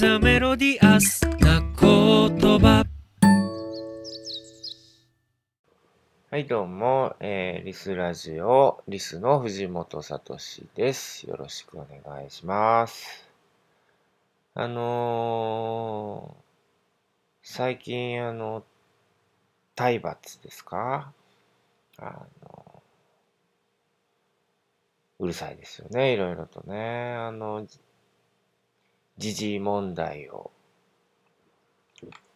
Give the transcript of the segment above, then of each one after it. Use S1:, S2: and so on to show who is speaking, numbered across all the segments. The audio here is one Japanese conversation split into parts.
S1: ザメロディアスな言葉
S2: はい、どうも、えーリスラジオ、リスの藤本聡です。よろしくお願いします。あのー最近、あの、体罰ですか？あの、うるさいですよね、いろいろとね。あの、時事問題を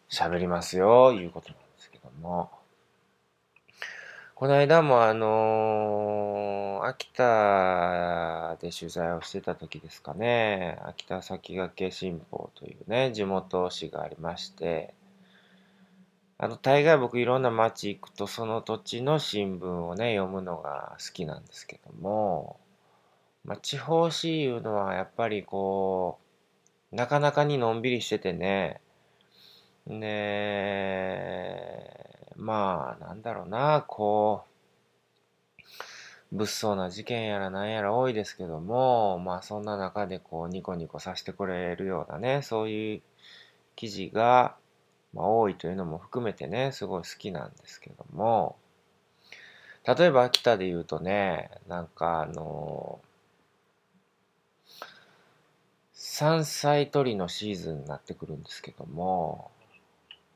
S2: 喋りますよ、いうことなんですけども。この間もあのー秋田で取材をしてた時ですかね、秋田先駆け新報というね、地元紙がありまして、あの、大概僕いろんな町行くとその土地の新聞をね、読むのが好きなんですけども、まあ、地方紙いうのはやっぱりこう、なかなかにのんびりしててね、ねまあ、なんだろうな、こう、物騒な事件やらなんやら多いですけども、まあそんな中でこうニコニコさせてくれるようなね、そういう記事が、まあ、多いというのも含めてね、すごい好きなんですけども、例えば秋田で言うとね、なんかあの、山菜採りのシーズンになってくるんですけども、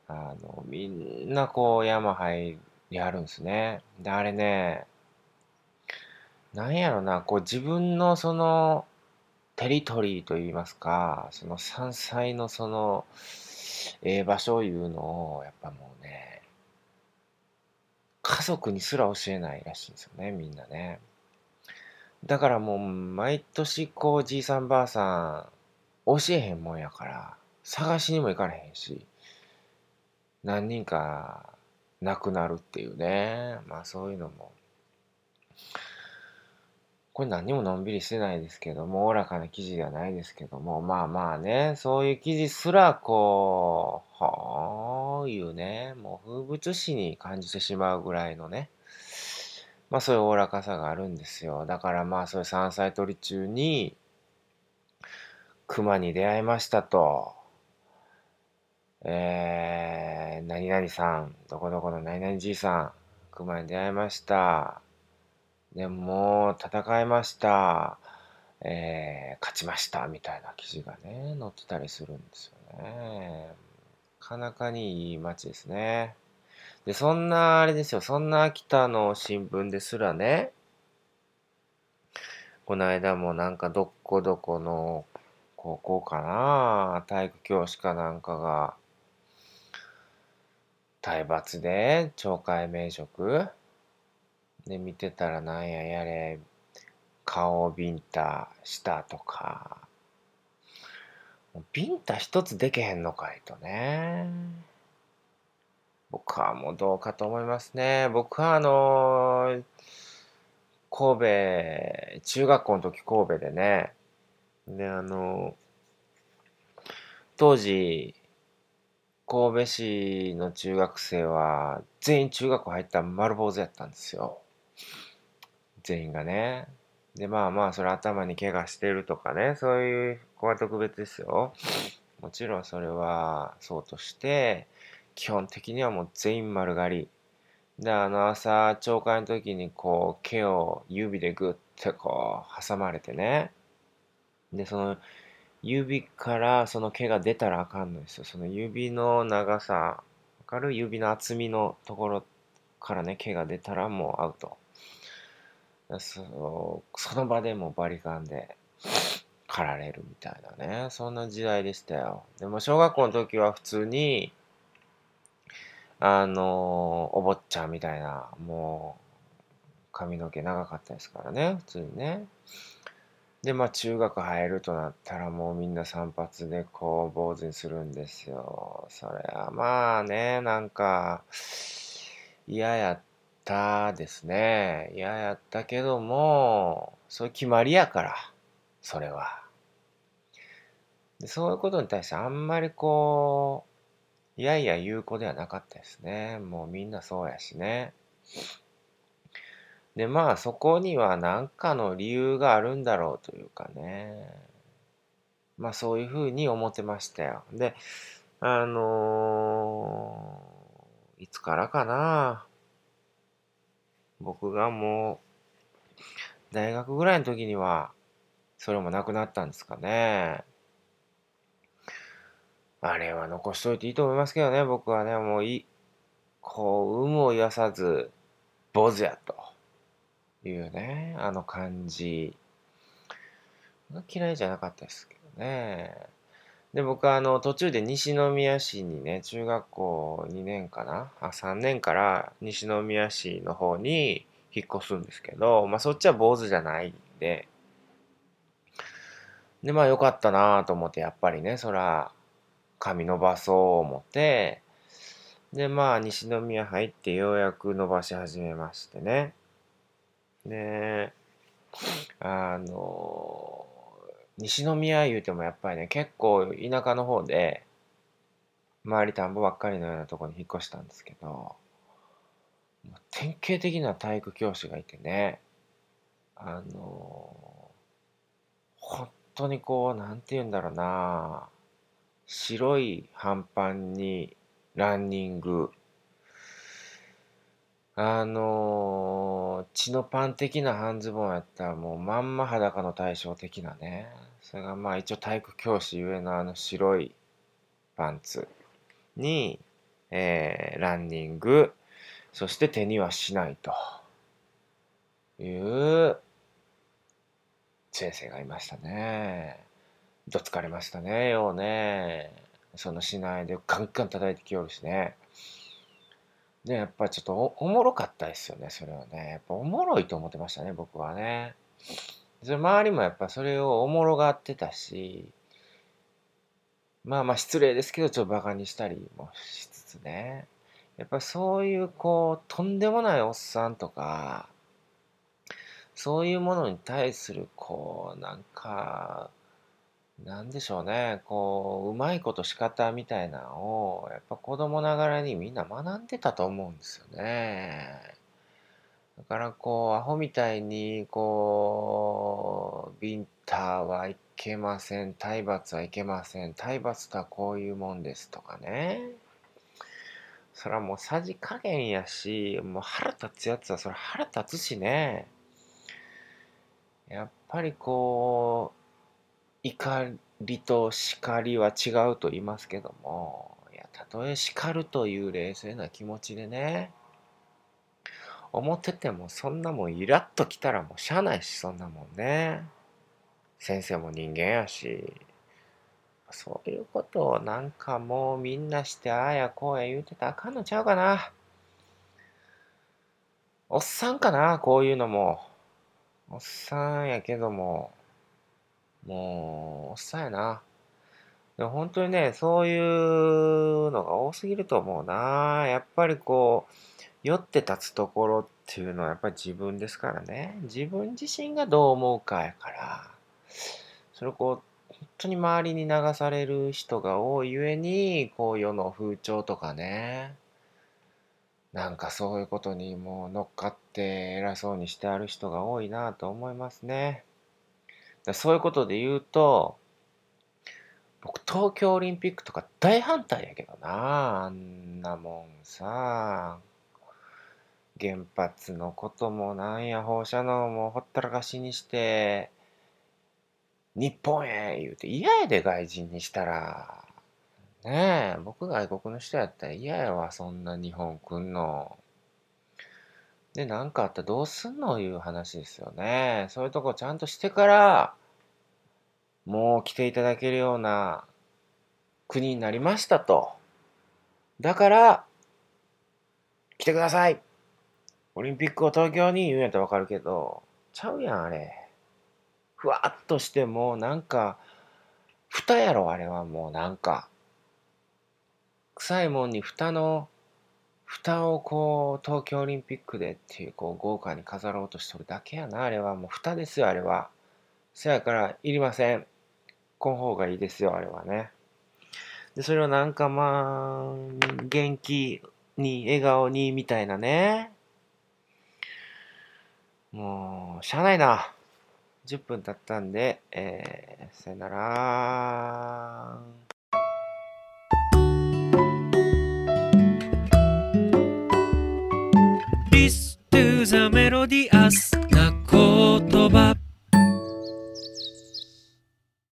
S2: あの、みんなこう山入りあるんですね。で、あれね、なんやろな、こう自分のそのテリトリーといいますか、その山菜のその、ええ場所いうのを、やっぱもうね、家族にすら教えないらしいんですよね、みんなね。だからもう毎年こうじいさんばあさん教えへんもんやから、探しにも行かれへんし、何人か亡くなるっていうね。まあそういうのも。これ何にものんびりしてないですけども、おおらかな記事ではないですけども、まあまあね、そういう記事すらこう、はあいうね、もう風物詩に感じてしまうぐらいのね、まあそういうおおらかさがあるんですよ。だからまあそういう山菜採り中に、熊に出会いましたと。えー、何々さん、どこどこの何々じいさん、熊に出会いました。でも戦いました。えー、勝ちました。みたいな記事がね、載ってたりするんですよね。なかなかにいい街ですね。で、そんな、あれですよ、そんな秋田の新聞ですらね、この間もなんかどこどこの高校かな、体育教師かなんかが、体罰で？懲戒免職？で見てたらなんややれ。顔をビンタしたとか。ビンタ一つでけへんのかいとね。僕はもうどうかと思いますね。僕はあの神戸中学校の時神戸でねであの当時神戸市の中学生は全員中学校入った丸坊主やったんですよ。全員がね。で、まあまあ、それ頭に怪我してるとかね、そういう子は特別ですよ。もちろんそれはそうとして、基本的にはもう全員丸刈り。で、あの朝、朝会の時にこう、毛を指でグッてこう、挟まれてね。で、その、指からその毛が出たらあかんのですよ。その指の長さ、わかる？指の厚みのところからね、毛が出たらもうアウト。そその場でもバリカンで狩られるみたいなね。そんな時代でしたよ。でも小学校の時は普通に、あの、お坊ちゃんみたいな、もう髪の毛長かったですからね、普通にね。で、まあ中学入るとなったらもうみんな散髪でこう坊主にするんですよ。それはまあね、なんか嫌やったですね。嫌やったけども、そういう決まりやから、それは。でそういうことに対してあんまりこう、いやいや言う子ではなかったですね。もうみんなそうやしね。で、まあそこには何かの理由があるんだろうというかね。まあそういうふうに思ってましたよ。で、あのーいつからかな。僕がもう、大学ぐらいの時には、それもなくなったんですかね。あれは残しといていいと思いますけどね、僕はね、もうい、こう、有無を言わさず、坊主やというね、あの感じ。嫌いじゃなかったですけどね。で、僕はあの途中で西宮市にね、中学校2年かな？あ、3年から西宮市の方に引っ越すんですけど、まあそっちは坊主じゃないんで、で、まあよかったなと思って、やっぱりね、そら、髪伸ばそう思って、で、まあ西宮入ってようやく伸ばし始めましてね。で、あの、西宮言うてもやっぱりね、結構田舎の方で、周り田んぼばっかりのようなとこに引っ越したんですけど、典型的な体育教師がいてね、あの、本当にこう、なんて言うんだろうな、白い半パンにランニング、あの血のパン的な半ズボンやったらもうまんま裸の対照的なね。それがまあ一応体育教師ゆえのあの白いパンツに、えー、ランニング、そして手にはしないという先生がいましたね。どつかれましたね、ようね。そのしないでカンカン叩いてきよるしね。で、やっぱちょっとおおもろかったですよね、それはね。やっぱおもろいと思ってましたね、僕はね。それ周りもやっぱそれをおもろがってたし、まあまあ失礼ですけど、ちょっとバカにしたりもしつつね。やっぱそういうこう、とんでもないおっさんとか、そういうものに対するこう、なんか、なんでしょうね、こう、うまいこと仕方みたいなのを、やっぱ子供ながらにみんな学んでたと思うんですよね。だからこう、アホみたいに、こう、ビンターはいけません、体罰はいけません、体罰とはこういうもんですとかね。それはもうさじ加減やし、もう腹立つやつはそれ腹立つしね。やっぱりこう、怒りと叱りは違うと言いますけども、いや、たとえ叱るという冷静な気持ちでね、思っててもそんなもんイラッときたらもうしゃあないし、そんなもんね。先生も人間やし、そういうことをなんかもうみんなしてああやこうや言うてたらあかんのちゃうかな。おっさんかな、こういうのも。おっさんやけども、もう、おっさんやな。でも本当にね、そういうのが多すぎると思うな。やっぱりこう、酔って立つところっていうのはやっぱり自分ですからね。自分自身がどう思うかやから。それをこう、本当に周りに流される人が多いゆえに、こう世の風潮とかね。なんかそういうことにもう乗っかって偉そうにしてある人が多いなと思いますね。そういうことで言うと、僕東京オリンピックとか大反対やけどなあんなもんさ。原発のこともなんや放射能もほったらかしにして日本へ言うて嫌やで外人にしたら。ねえ僕外国の人やったら嫌やわそんな日本来んの。で何かあったらどうすんのいう話ですよね。そういうとこちゃんとしてからもう来ていただけるような国になりましたと。だから、来てくださいオリンピックを東京に言うんやったらわかるけど、ちゃうやん、あれ。ふわっとしてもなんか、蓋やろ、あれはもうなんか。臭いもんに蓋の、蓋をこう、東京オリンピックでっていう、こう、豪華に飾ろうとしとるだけやな、あれは。もう蓋ですよ、あれは。せやから、いりません。この方がいいですよ、あれはね。で、それをなんかまあ、元気に、笑顔に、みたいなね。もう、しゃあないな。10分経ったんで、えー、さよなら
S1: ザメロディアスな言葉